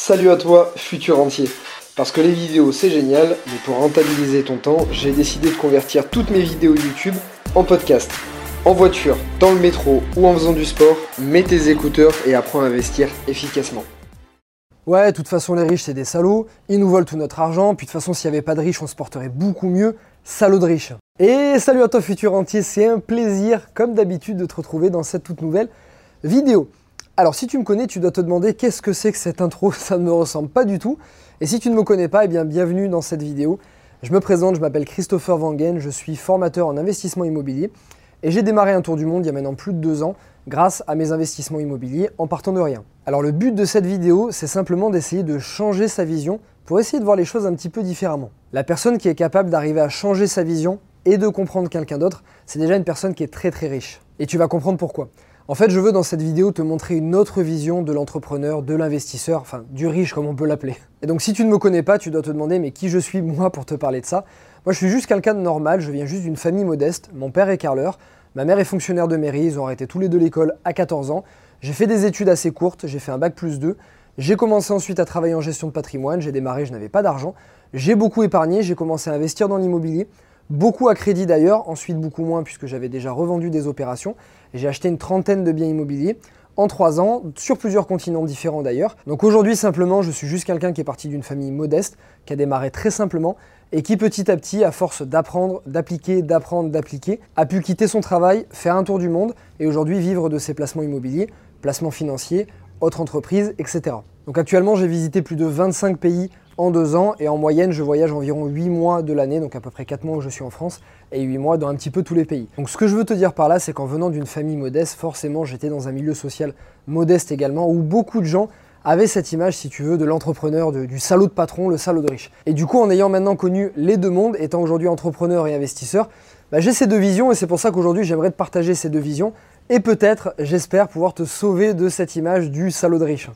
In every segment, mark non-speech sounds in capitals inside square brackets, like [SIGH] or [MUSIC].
Salut à toi, futur entier. Parce que les vidéos c'est génial, mais pour rentabiliser ton temps, j'ai décidé de convertir toutes mes vidéos YouTube en podcast. En voiture, dans le métro ou en faisant du sport, mets tes écouteurs et apprends à investir efficacement. Ouais, de toute façon, les riches, c'est des salauds. Ils nous volent tout notre argent. Puis de toute façon, s'il n'y avait pas de riches, on se porterait beaucoup mieux. Salaud de riches. Et salut à toi, futur entier. C'est un plaisir, comme d'habitude, de te retrouver dans cette toute nouvelle vidéo. Alors, si tu me connais, tu dois te demander qu'est-ce que c'est que cette intro. [LAUGHS] Ça ne me ressemble pas du tout. Et si tu ne me connais pas, eh bien, bienvenue dans cette vidéo. Je me présente, je m'appelle Christopher Wangen. Je suis formateur en investissement immobilier. Et j'ai démarré un tour du monde il y a maintenant plus de deux ans grâce à mes investissements immobiliers en partant de rien. Alors le but de cette vidéo, c'est simplement d'essayer de changer sa vision pour essayer de voir les choses un petit peu différemment. La personne qui est capable d'arriver à changer sa vision et de comprendre quelqu'un d'autre, c'est déjà une personne qui est très très riche. Et tu vas comprendre pourquoi. En fait, je veux dans cette vidéo te montrer une autre vision de l'entrepreneur, de l'investisseur, enfin du riche comme on peut l'appeler. Et donc si tu ne me connais pas, tu dois te demander mais qui je suis moi pour te parler de ça? Moi je suis juste quelqu'un de normal, je viens juste d'une famille modeste, mon père est carleur, ma mère est fonctionnaire de mairie, ils ont arrêté tous les deux l'école à 14 ans. J'ai fait des études assez courtes, j'ai fait un bac plus 2. J'ai commencé ensuite à travailler en gestion de patrimoine, j'ai démarré, je n'avais pas d'argent. J'ai beaucoup épargné, j'ai commencé à investir dans l'immobilier, beaucoup à crédit d'ailleurs, ensuite beaucoup moins puisque j'avais déjà revendu des opérations. J'ai acheté une trentaine de biens immobiliers en trois ans, sur plusieurs continents différents d'ailleurs. Donc aujourd'hui simplement, je suis juste quelqu'un qui est parti d'une famille modeste, qui a démarré très simplement et qui petit à petit, à force d'apprendre, d'appliquer, d'apprendre, d'appliquer, a pu quitter son travail, faire un tour du monde et aujourd'hui vivre de ses placements immobiliers placements financiers, autres entreprises, etc. Donc actuellement, j'ai visité plus de 25 pays en deux ans et en moyenne, je voyage environ 8 mois de l'année, donc à peu près 4 mois où je suis en France et 8 mois dans un petit peu tous les pays. Donc ce que je veux te dire par là, c'est qu'en venant d'une famille modeste, forcément, j'étais dans un milieu social modeste également où beaucoup de gens avaient cette image, si tu veux, de l'entrepreneur, du salaud de patron, le salaud de riche. Et du coup, en ayant maintenant connu les deux mondes, étant aujourd'hui entrepreneur et investisseur, bah, j'ai ces deux visions et c'est pour ça qu'aujourd'hui j'aimerais te partager ces deux visions et peut-être, j'espère, pouvoir te sauver de cette image du salaud de riche.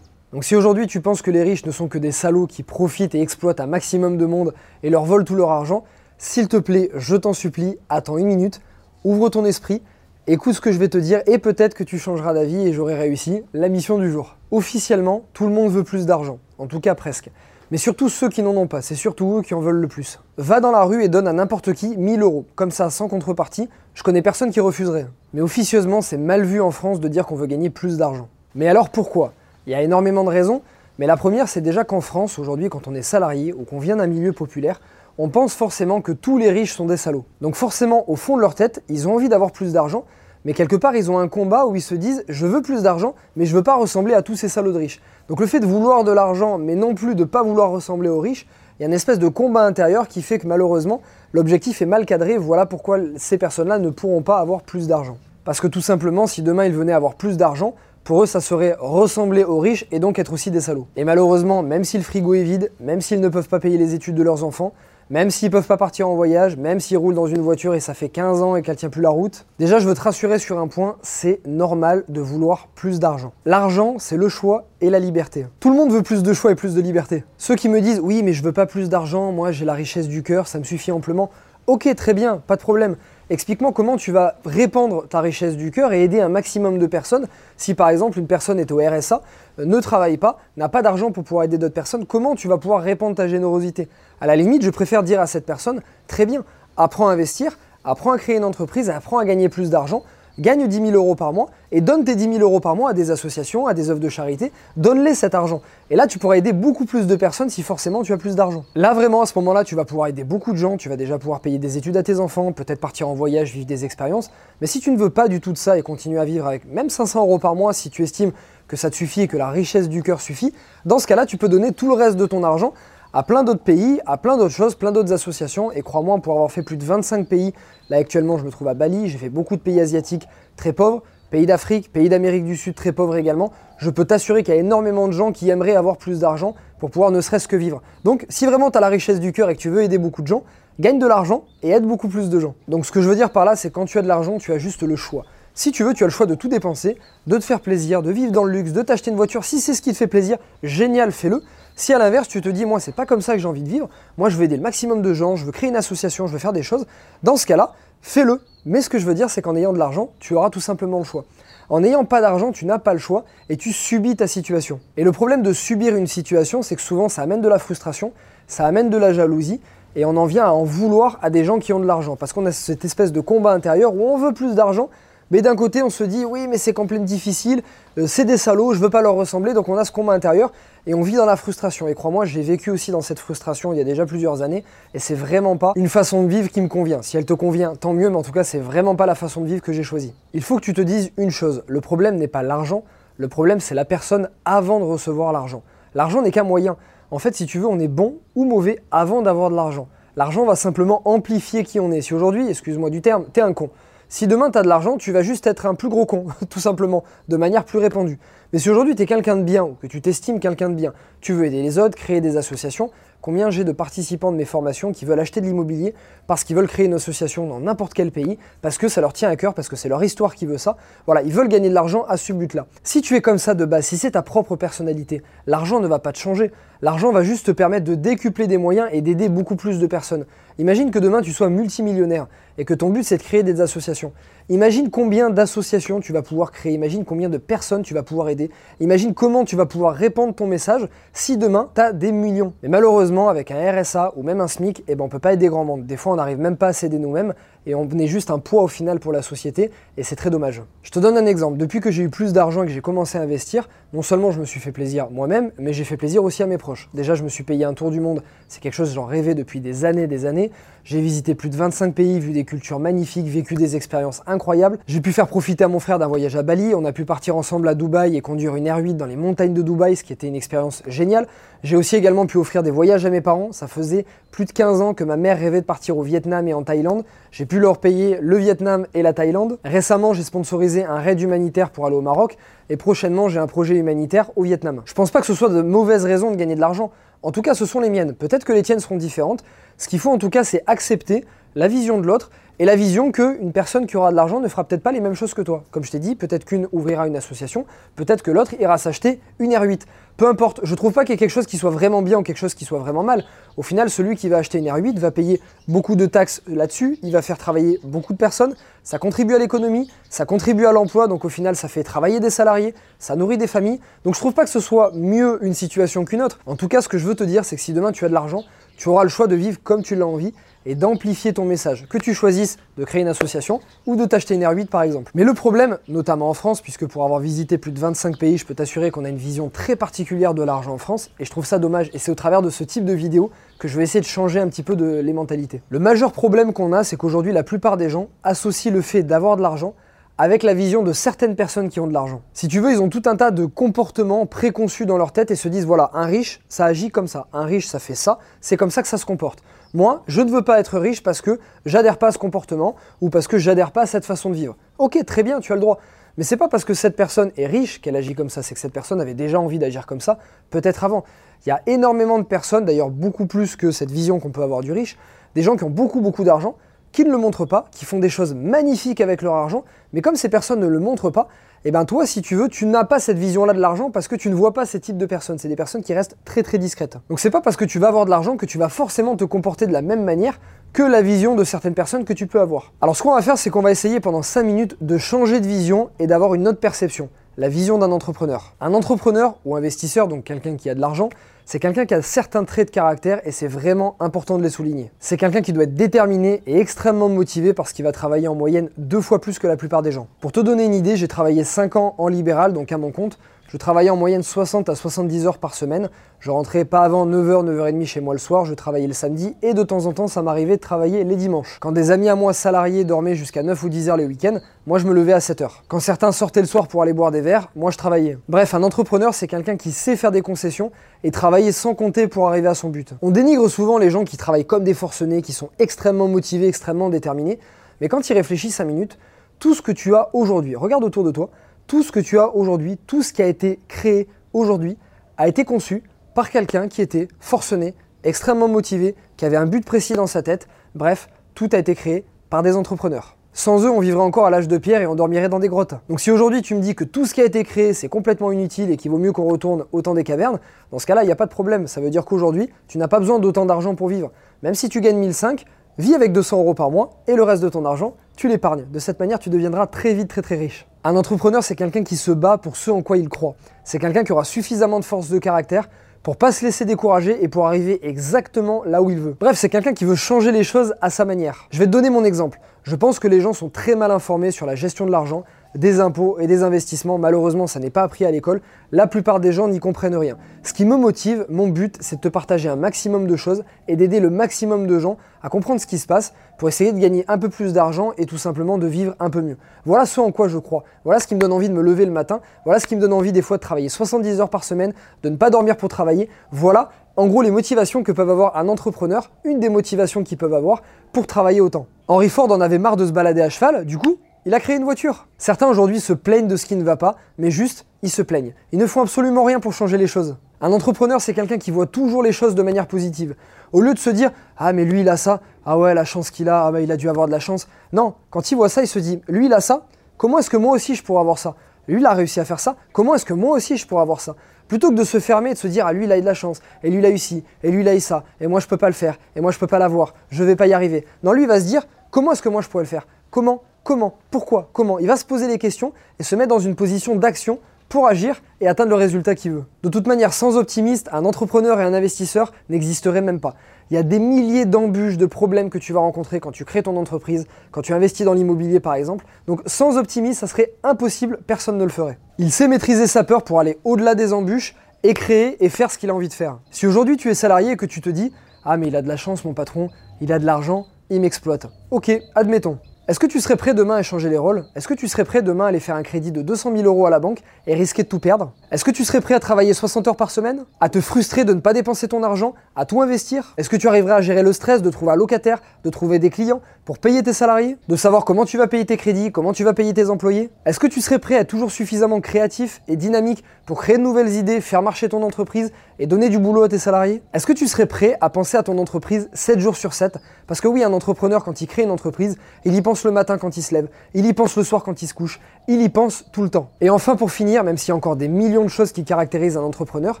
Donc si aujourd'hui tu penses que les riches ne sont que des salauds qui profitent et exploitent un maximum de monde et leur volent tout leur argent, s'il te plaît, je t'en supplie, attends une minute, ouvre ton esprit, écoute ce que je vais te dire et peut-être que tu changeras d'avis et j'aurai réussi la mission du jour. Officiellement, tout le monde veut plus d'argent, en tout cas presque mais surtout ceux qui n'en ont pas, c'est surtout eux qui en veulent le plus. Va dans la rue et donne à n'importe qui 1000 euros, comme ça, sans contrepartie, je connais personne qui refuserait. Mais officieusement, c'est mal vu en France de dire qu'on veut gagner plus d'argent. Mais alors pourquoi? Il y a énormément de raisons, mais la première, c'est déjà qu'en France, aujourd'hui, quand on est salarié ou qu'on vient d'un milieu populaire, on pense forcément que tous les riches sont des salauds. Donc forcément, au fond de leur tête, ils ont envie d'avoir plus d'argent, mais quelque part, ils ont un combat où ils se disent je veux plus d'argent, mais je veux pas ressembler à tous ces salauds de riches. Donc le fait de vouloir de l'argent, mais non plus de pas vouloir ressembler aux riches, il y a une espèce de combat intérieur qui fait que malheureusement, l'objectif est mal cadré. Voilà pourquoi ces personnes-là ne pourront pas avoir plus d'argent. Parce que tout simplement, si demain ils venaient avoir plus d'argent, pour eux, ça serait ressembler aux riches et donc être aussi des salauds. Et malheureusement, même si le frigo est vide, même s'ils ne peuvent pas payer les études de leurs enfants, même s'ils peuvent pas partir en voyage, même s'ils roulent dans une voiture et ça fait 15 ans et qu'elle tient plus la route. Déjà, je veux te rassurer sur un point, c'est normal de vouloir plus d'argent. L'argent, c'est le choix et la liberté. Tout le monde veut plus de choix et plus de liberté. Ceux qui me disent "Oui, mais je veux pas plus d'argent, moi j'ai la richesse du cœur, ça me suffit amplement." OK, très bien, pas de problème. Explique-moi comment tu vas répandre ta richesse du cœur et aider un maximum de personnes. Si par exemple une personne est au RSA, euh, ne travaille pas, n'a pas d'argent pour pouvoir aider d'autres personnes, comment tu vas pouvoir répandre ta générosité? À la limite, je préfère dire à cette personne, très bien, apprends à investir, apprends à créer une entreprise, apprends à gagner plus d'argent, gagne 10 000 euros par mois et donne tes 10 000 euros par mois à des associations, à des œuvres de charité. Donne-les cet argent. Et là, tu pourras aider beaucoup plus de personnes si forcément tu as plus d'argent. Là, vraiment, à ce moment-là, tu vas pouvoir aider beaucoup de gens. Tu vas déjà pouvoir payer des études à tes enfants, peut-être partir en voyage, vivre des expériences. Mais si tu ne veux pas du tout de ça et continuer à vivre avec même 500 euros par mois, si tu estimes que ça te suffit et que la richesse du cœur suffit, dans ce cas-là, tu peux donner tout le reste de ton argent à plein d'autres pays, à plein d'autres choses, plein d'autres associations. Et crois-moi, pour avoir fait plus de 25 pays, là actuellement je me trouve à Bali, j'ai fait beaucoup de pays asiatiques très pauvres, pays d'Afrique, pays d'Amérique du Sud très pauvres également. Je peux t'assurer qu'il y a énormément de gens qui aimeraient avoir plus d'argent pour pouvoir ne serait-ce que vivre. Donc si vraiment tu as la richesse du cœur et que tu veux aider beaucoup de gens, gagne de l'argent et aide beaucoup plus de gens. Donc ce que je veux dire par là, c'est quand tu as de l'argent, tu as juste le choix. Si tu veux, tu as le choix de tout dépenser, de te faire plaisir, de vivre dans le luxe, de t'acheter une voiture. Si c'est ce qui te fait plaisir, génial, fais-le. Si à l'inverse, tu te dis, moi, c'est pas comme ça que j'ai envie de vivre, moi, je veux aider le maximum de gens, je veux créer une association, je veux faire des choses, dans ce cas-là, fais-le. Mais ce que je veux dire, c'est qu'en ayant de l'argent, tu auras tout simplement le choix. En n'ayant pas d'argent, tu n'as pas le choix et tu subis ta situation. Et le problème de subir une situation, c'est que souvent ça amène de la frustration, ça amène de la jalousie et on en vient à en vouloir à des gens qui ont de l'argent. Parce qu'on a cette espèce de combat intérieur où on veut plus d'argent, mais d'un côté on se dit oui mais c'est quand même difficile, euh, c'est des salauds, je veux pas leur ressembler, donc on a ce combat intérieur et on vit dans la frustration. Et crois-moi, j'ai vécu aussi dans cette frustration il y a déjà plusieurs années et c'est vraiment pas une façon de vivre qui me convient. Si elle te convient, tant mieux, mais en tout cas c'est vraiment pas la façon de vivre que j'ai choisie. Il faut que tu te dises une chose, le problème n'est pas l'argent, le problème c'est la personne avant de recevoir l'argent. L'argent n'est qu'un moyen. En fait, si tu veux, on est bon ou mauvais avant d'avoir de l'argent. L'argent va simplement amplifier qui on est. Si aujourd'hui, excuse-moi du terme, t'es un con. Si demain tu as de l'argent, tu vas juste être un plus gros con, [LAUGHS] tout simplement, de manière plus répandue. Mais si aujourd'hui tu es quelqu'un de bien ou que tu t'estimes quelqu'un de bien, tu veux aider les autres, créer des associations, combien j'ai de participants de mes formations qui veulent acheter de l'immobilier parce qu'ils veulent créer une association dans n'importe quel pays, parce que ça leur tient à cœur, parce que c'est leur histoire qui veut ça. Voilà, ils veulent gagner de l'argent à ce but-là. Si tu es comme ça de base, si c'est ta propre personnalité, l'argent ne va pas te changer. L'argent va juste te permettre de décupler des moyens et d'aider beaucoup plus de personnes. Imagine que demain tu sois multimillionnaire et que ton but c'est de créer des associations. Imagine combien d'associations tu vas pouvoir créer, imagine combien de personnes tu vas pouvoir aider, imagine comment tu vas pouvoir répandre ton message si demain tu as des millions. Mais malheureusement, avec un RSA ou même un SMIC, eh ben, on peut pas aider grand monde. Des fois, on n'arrive même pas à s'aider nous-mêmes et on est juste un poids au final pour la société et c'est très dommage. Je te donne un exemple. Depuis que j'ai eu plus d'argent et que j'ai commencé à investir, non seulement je me suis fait plaisir moi-même, mais j'ai fait plaisir aussi à mes proches. Déjà, je me suis payé un tour du monde. C'est quelque chose que j'en rêvais depuis des années, des années. J'ai visité plus de 25 pays, vu des cultures magnifiques, vécu des expériences incroyables. J'ai pu faire profiter à mon frère d'un voyage à Bali. On a pu partir ensemble à Dubaï et conduire une R8 dans les montagnes de Dubaï, ce qui était une expérience géniale. J'ai aussi également pu offrir des voyages à mes parents. Ça faisait plus de 15 ans que ma mère rêvait de partir au Vietnam et en Thaïlande. J'ai pu leur payer le Vietnam et la Thaïlande. Récemment, j'ai sponsorisé un raid humanitaire pour aller au Maroc. Et prochainement, j'ai un projet humanitaire au Vietnam. Je pense pas que ce soit de mauvaises raisons de gagner de l'argent. En tout cas, ce sont les miennes. Peut-être que les tiennes seront différentes. Ce qu'il faut en tout cas, c'est accepter la vision de l'autre et la vision qu'une personne qui aura de l'argent ne fera peut-être pas les mêmes choses que toi. Comme je t'ai dit, peut-être qu'une ouvrira une association, peut-être que l'autre ira s'acheter une R8. Peu importe, je trouve pas qu'il y ait quelque chose qui soit vraiment bien ou quelque chose qui soit vraiment mal. Au final, celui qui va acheter une R8 va payer beaucoup de taxes là-dessus, il va faire travailler beaucoup de personnes, ça contribue à l'économie, ça contribue à l'emploi, donc au final, ça fait travailler des salariés, ça nourrit des familles. Donc je trouve pas que ce soit mieux une situation qu'une autre. En tout cas, ce que je veux te dire, c'est que si demain tu as de l'argent, tu auras le choix de vivre comme tu l'as envie et d'amplifier ton message. Que tu choisisses de créer une association ou de t'acheter une R8 par exemple. Mais le problème, notamment en France, puisque pour avoir visité plus de 25 pays, je peux t'assurer qu'on a une vision très particulière de l'argent en France, et je trouve ça dommage, et c'est au travers de ce type de vidéo que je vais essayer de changer un petit peu les mentalités. Le majeur problème qu'on a, c'est qu'aujourd'hui la plupart des gens associent le fait d'avoir de l'argent avec la vision de certaines personnes qui ont de l'argent. Si tu veux, ils ont tout un tas de comportements préconçus dans leur tête et se disent voilà, un riche, ça agit comme ça, un riche, ça fait ça, c'est comme ça que ça se comporte. Moi, je ne veux pas être riche parce que j'adhère pas à ce comportement ou parce que j'adhère pas à cette façon de vivre. Ok, très bien, tu as le droit. Mais c'est pas parce que cette personne est riche qu'elle agit comme ça, c'est que cette personne avait déjà envie d'agir comme ça, peut-être avant. Il y a énormément de personnes, d'ailleurs beaucoup plus que cette vision qu'on peut avoir du riche, des gens qui ont beaucoup beaucoup d'argent, qui ne le montrent pas, qui font des choses magnifiques avec leur argent, mais comme ces personnes ne le montrent pas, et eh ben toi, si tu veux, tu n'as pas cette vision-là de l'argent parce que tu ne vois pas ces types de personnes. C'est des personnes qui restent très très discrètes. Donc c'est pas parce que tu vas avoir de l'argent que tu vas forcément te comporter de la même manière que la vision de certaines personnes que tu peux avoir. Alors ce qu'on va faire, c'est qu'on va essayer pendant 5 minutes de changer de vision et d'avoir une autre perception la vision d'un entrepreneur. Un entrepreneur ou investisseur, donc quelqu'un qui a de l'argent, c'est quelqu'un qui a certains traits de caractère et c'est vraiment important de les souligner. C'est quelqu'un qui doit être déterminé et extrêmement motivé parce qu'il va travailler en moyenne deux fois plus que la plupart des gens. Pour te donner une idée, j'ai travaillé 5 ans en libéral, donc à mon compte. Je travaillais en moyenne 60 à 70 heures par semaine. Je rentrais pas avant 9h, 9h30 chez moi le soir, je travaillais le samedi et de temps en temps ça m'arrivait de travailler les dimanches. Quand des amis à moi salariés dormaient jusqu'à 9 ou 10 heures les week-ends, moi je me levais à 7 heures. Quand certains sortaient le soir pour aller boire des verres, moi je travaillais. Bref, un entrepreneur c'est quelqu'un qui sait faire des concessions et travailler sans compter pour arriver à son but. On dénigre souvent les gens qui travaillent comme des forcenés, qui sont extrêmement motivés, extrêmement déterminés, mais quand ils réfléchissent 5 minutes, tout ce que tu as aujourd'hui, regarde autour de toi, tout ce que tu as aujourd'hui, tout ce qui a été créé aujourd'hui, a été conçu par quelqu'un qui était forcené, extrêmement motivé, qui avait un but précis dans sa tête. Bref, tout a été créé par des entrepreneurs. Sans eux, on vivrait encore à l'âge de pierre et on dormirait dans des grottes. Donc si aujourd'hui tu me dis que tout ce qui a été créé, c'est complètement inutile et qu'il vaut mieux qu'on retourne au temps des cavernes, dans ce cas-là, il n'y a pas de problème. Ça veut dire qu'aujourd'hui, tu n'as pas besoin d'autant d'argent pour vivre. Même si tu gagnes 1005, vis avec 200 euros par mois et le reste de ton argent, tu l'épargnes. De cette manière, tu deviendras très vite très très riche. Un entrepreneur, c'est quelqu'un qui se bat pour ce en quoi il croit. C'est quelqu'un qui aura suffisamment de force de caractère pour pas se laisser décourager et pour arriver exactement là où il veut. Bref, c'est quelqu'un qui veut changer les choses à sa manière. Je vais te donner mon exemple. Je pense que les gens sont très mal informés sur la gestion de l'argent, des impôts et des investissements. Malheureusement, ça n'est pas appris à l'école. La plupart des gens n'y comprennent rien. Ce qui me motive, mon but, c'est de te partager un maximum de choses et d'aider le maximum de gens à comprendre ce qui se passe pour essayer de gagner un peu plus d'argent et tout simplement de vivre un peu mieux. Voilà ce en quoi je crois. Voilà ce qui me donne envie de me lever le matin. Voilà ce qui me donne envie des fois de travailler 70 heures par semaine, de ne pas dormir pour travailler. Voilà en gros les motivations que peuvent avoir un entrepreneur, une des motivations qu'ils peuvent avoir pour travailler autant. Henry Ford en avait marre de se balader à cheval, du coup, il a créé une voiture. Certains aujourd'hui se plaignent de ce qui ne va pas, mais juste, ils se plaignent. Ils ne font absolument rien pour changer les choses. Un entrepreneur, c'est quelqu'un qui voit toujours les choses de manière positive. Au lieu de se dire Ah, mais lui, il a ça, ah ouais, la chance qu'il a, ah bah, il a dû avoir de la chance. Non, quand il voit ça, il se dit Lui, il a ça, comment est-ce que moi aussi je pourrais avoir ça? Lui, il a réussi à faire ça, comment est-ce que moi aussi je pourrais avoir ça? Plutôt que de se fermer et de se dire Ah, lui, il a eu de la chance, et lui, il a eu ci, et lui, il a eu ça, et moi, je peux pas le faire, et moi, je peux pas l'avoir, je vais pas y arriver. Non, lui, il va se dire Comment est-ce que moi je pourrais le faire? Comment Comment Pourquoi Comment Il va se poser les questions et se mettre dans une position d'action pour agir et atteindre le résultat qu'il veut. De toute manière, sans optimiste, un entrepreneur et un investisseur n'existeraient même pas. Il y a des milliers d'embûches, de problèmes que tu vas rencontrer quand tu crées ton entreprise, quand tu investis dans l'immobilier par exemple. Donc sans optimiste, ça serait impossible, personne ne le ferait. Il sait maîtriser sa peur pour aller au-delà des embûches et créer et faire ce qu'il a envie de faire. Si aujourd'hui tu es salarié et que tu te dis Ah mais il a de la chance mon patron, il a de l'argent, il m'exploite. Ok, admettons. Est-ce que tu serais prêt demain à changer les rôles? Est-ce que tu serais prêt demain à aller faire un crédit de 200 000 euros à la banque et risquer de tout perdre? Est-ce que tu serais prêt à travailler 60 heures par semaine? À te frustrer de ne pas dépenser ton argent? À tout investir? Est-ce que tu arriverais à gérer le stress de trouver un locataire, de trouver des clients, pour payer tes salariés? De savoir comment tu vas payer tes crédits, comment tu vas payer tes employés? Est-ce que tu serais prêt à être toujours suffisamment créatif et dynamique pour créer de nouvelles idées, faire marcher ton entreprise et donner du boulot à tes salariés? Est-ce que tu serais prêt à penser à ton entreprise 7 jours sur 7 Parce que oui, un entrepreneur, quand il crée une entreprise, il y pense le matin quand il se lève, il y pense le soir quand il se couche, il y pense tout le temps. Et enfin, pour finir, même s'il y a encore des millions de choses qui caractérisent un entrepreneur,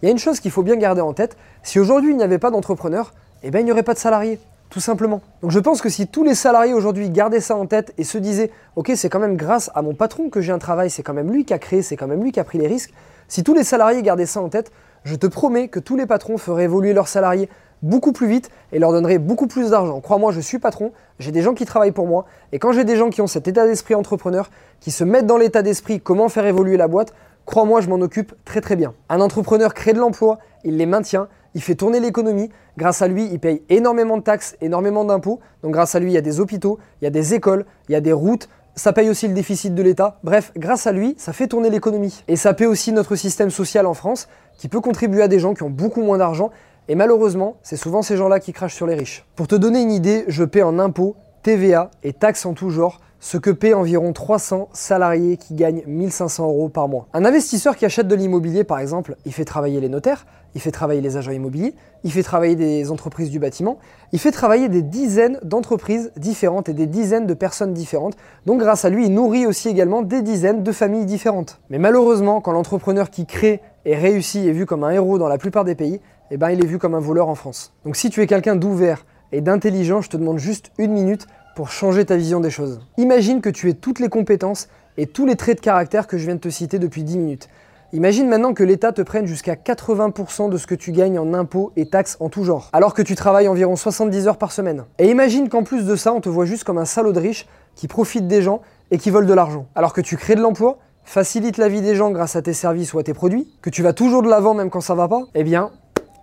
il y a une chose qu'il faut bien garder en tête, si aujourd'hui il n'y avait pas d'entrepreneur, eh bien il n'y aurait pas de salariés tout simplement. Donc je pense que si tous les salariés aujourd'hui gardaient ça en tête et se disaient, ok, c'est quand même grâce à mon patron que j'ai un travail, c'est quand même lui qui a créé, c'est quand même lui qui a pris les risques, si tous les salariés gardaient ça en tête, je te promets que tous les patrons feraient évoluer leurs salariés beaucoup plus vite et leur donneraient beaucoup plus d'argent. Crois-moi, je suis patron, j'ai des gens qui travaillent pour moi, et quand j'ai des gens qui ont cet état d'esprit entrepreneur, qui se mettent dans l'état d'esprit comment faire évoluer la boîte, crois-moi, je m'en occupe très très bien. Un entrepreneur crée de l'emploi, il les maintient, il fait tourner l'économie. Grâce à lui, il paye énormément de taxes, énormément d'impôts. Donc grâce à lui, il y a des hôpitaux, il y a des écoles, il y a des routes. Ça paye aussi le déficit de l'État. Bref, grâce à lui, ça fait tourner l'économie. Et ça paye aussi notre système social en France, qui peut contribuer à des gens qui ont beaucoup moins d'argent. Et malheureusement, c'est souvent ces gens-là qui crachent sur les riches. Pour te donner une idée, je paie en impôts, TVA et taxes en tout genre ce que paient environ 300 salariés qui gagnent 1500 euros par mois. Un investisseur qui achète de l'immobilier, par exemple, il fait travailler les notaires, il fait travailler les agents immobiliers, il fait travailler des entreprises du bâtiment, il fait travailler des dizaines d'entreprises différentes et des dizaines de personnes différentes. Donc grâce à lui, il nourrit aussi également des dizaines de familles différentes. Mais malheureusement, quand l'entrepreneur qui crée et réussit est vu comme un héros dans la plupart des pays, eh ben il est vu comme un voleur en France. Donc si tu es quelqu'un d'ouvert et d'intelligent, je te demande juste une minute pour changer ta vision des choses. Imagine que tu aies toutes les compétences et tous les traits de caractère que je viens de te citer depuis 10 minutes. Imagine maintenant que l'État te prenne jusqu'à 80% de ce que tu gagnes en impôts et taxes en tout genre, alors que tu travailles environ 70 heures par semaine. Et imagine qu'en plus de ça, on te voit juste comme un salaud de riche qui profite des gens et qui vole de l'argent. Alors que tu crées de l'emploi, facilites la vie des gens grâce à tes services ou à tes produits, que tu vas toujours de l'avant même quand ça va pas, eh bien,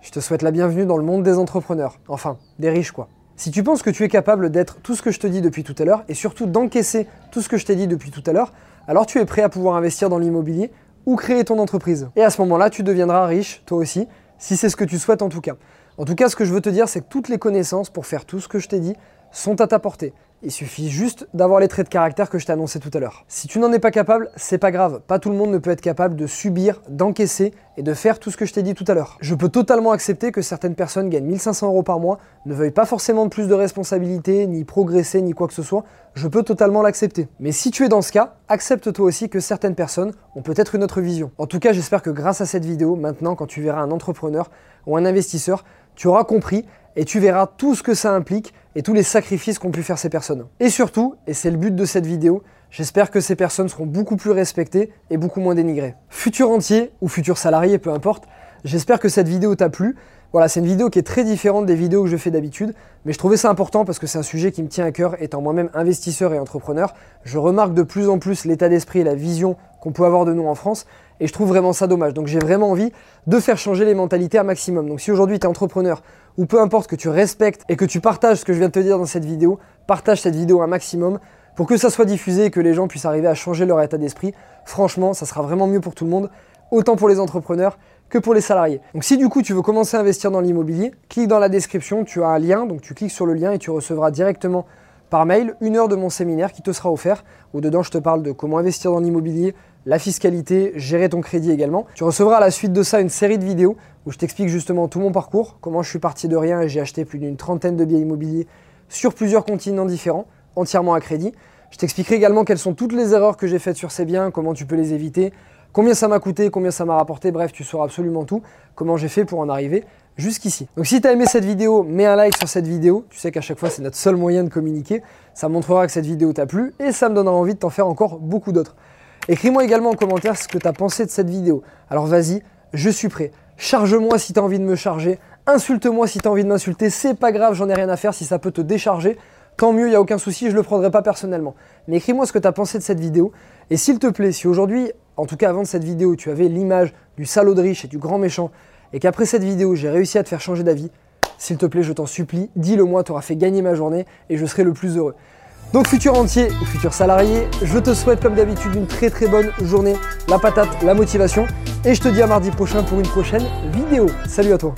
je te souhaite la bienvenue dans le monde des entrepreneurs. Enfin, des riches quoi. Si tu penses que tu es capable d'être tout ce que je te dis depuis tout à l'heure et surtout d'encaisser tout ce que je t'ai dit depuis tout à l'heure, alors tu es prêt à pouvoir investir dans l'immobilier ou créer ton entreprise. Et à ce moment-là, tu deviendras riche, toi aussi, si c'est ce que tu souhaites en tout cas. En tout cas, ce que je veux te dire, c'est que toutes les connaissances pour faire tout ce que je t'ai dit sont à ta portée. Il suffit juste d'avoir les traits de caractère que je t'ai annoncé tout à l'heure. Si tu n'en es pas capable, c'est pas grave. Pas tout le monde ne peut être capable de subir, d'encaisser et de faire tout ce que je t'ai dit tout à l'heure. Je peux totalement accepter que certaines personnes gagnent 1500 euros par mois, ne veuillent pas forcément de plus de responsabilités, ni progresser, ni quoi que ce soit. Je peux totalement l'accepter. Mais si tu es dans ce cas, accepte toi aussi que certaines personnes ont peut-être une autre vision. En tout cas, j'espère que grâce à cette vidéo, maintenant, quand tu verras un entrepreneur ou un investisseur, tu auras compris et tu verras tout ce que ça implique et tous les sacrifices qu'ont pu faire ces personnes. Et surtout, et c'est le but de cette vidéo, j'espère que ces personnes seront beaucoup plus respectées et beaucoup moins dénigrées. Futur entier ou futur salarié, peu importe, j'espère que cette vidéo t'a plu. Voilà, c'est une vidéo qui est très différente des vidéos que je fais d'habitude, mais je trouvais ça important parce que c'est un sujet qui me tient à cœur étant moi-même investisseur et entrepreneur. Je remarque de plus en plus l'état d'esprit et la vision qu'on peut avoir de nous en France et je trouve vraiment ça dommage. Donc j'ai vraiment envie de faire changer les mentalités un maximum. Donc si aujourd'hui tu es entrepreneur ou peu importe que tu respectes et que tu partages ce que je viens de te dire dans cette vidéo, partage cette vidéo un maximum pour que ça soit diffusé et que les gens puissent arriver à changer leur état d'esprit. Franchement, ça sera vraiment mieux pour tout le monde, autant pour les entrepreneurs que pour les salariés. Donc si du coup tu veux commencer à investir dans l'immobilier, clique dans la description, tu as un lien, donc tu cliques sur le lien et tu recevras directement par mail une heure de mon séminaire qui te sera offert, où dedans je te parle de comment investir dans l'immobilier, la fiscalité, gérer ton crédit également. Tu recevras à la suite de ça une série de vidéos où je t'explique justement tout mon parcours, comment je suis parti de rien et j'ai acheté plus d'une trentaine de biens immobiliers sur plusieurs continents différents, entièrement à crédit. Je t'expliquerai également quelles sont toutes les erreurs que j'ai faites sur ces biens, comment tu peux les éviter, Combien ça m'a coûté, combien ça m'a rapporté, bref, tu sauras absolument tout, comment j'ai fait pour en arriver jusqu'ici. Donc si tu as aimé cette vidéo, mets un like sur cette vidéo, tu sais qu'à chaque fois c'est notre seul moyen de communiquer, ça montrera que cette vidéo t'a plu et ça me donnera envie de t'en faire encore beaucoup d'autres. Écris-moi également en commentaire ce que tu pensé de cette vidéo. Alors vas-y, je suis prêt. Charge-moi si tu as envie de me charger, insulte-moi si tu as envie de m'insulter, c'est pas grave, j'en ai rien à faire si ça peut te décharger. Tant mieux, il n'y a aucun souci, je le prendrai pas personnellement. Mais écris-moi ce que tu as pensé de cette vidéo. Et s'il te plaît, si aujourd'hui en tout cas avant de cette vidéo, tu avais l'image du salaud de riche et du grand méchant, et qu'après cette vidéo, j'ai réussi à te faire changer d'avis, s'il te plaît, je t'en supplie, dis-le moi, tu auras fait gagner ma journée et je serai le plus heureux. Donc futur entier ou futur salarié, je te souhaite comme d'habitude une très très bonne journée, la patate, la motivation, et je te dis à mardi prochain pour une prochaine vidéo. Salut à toi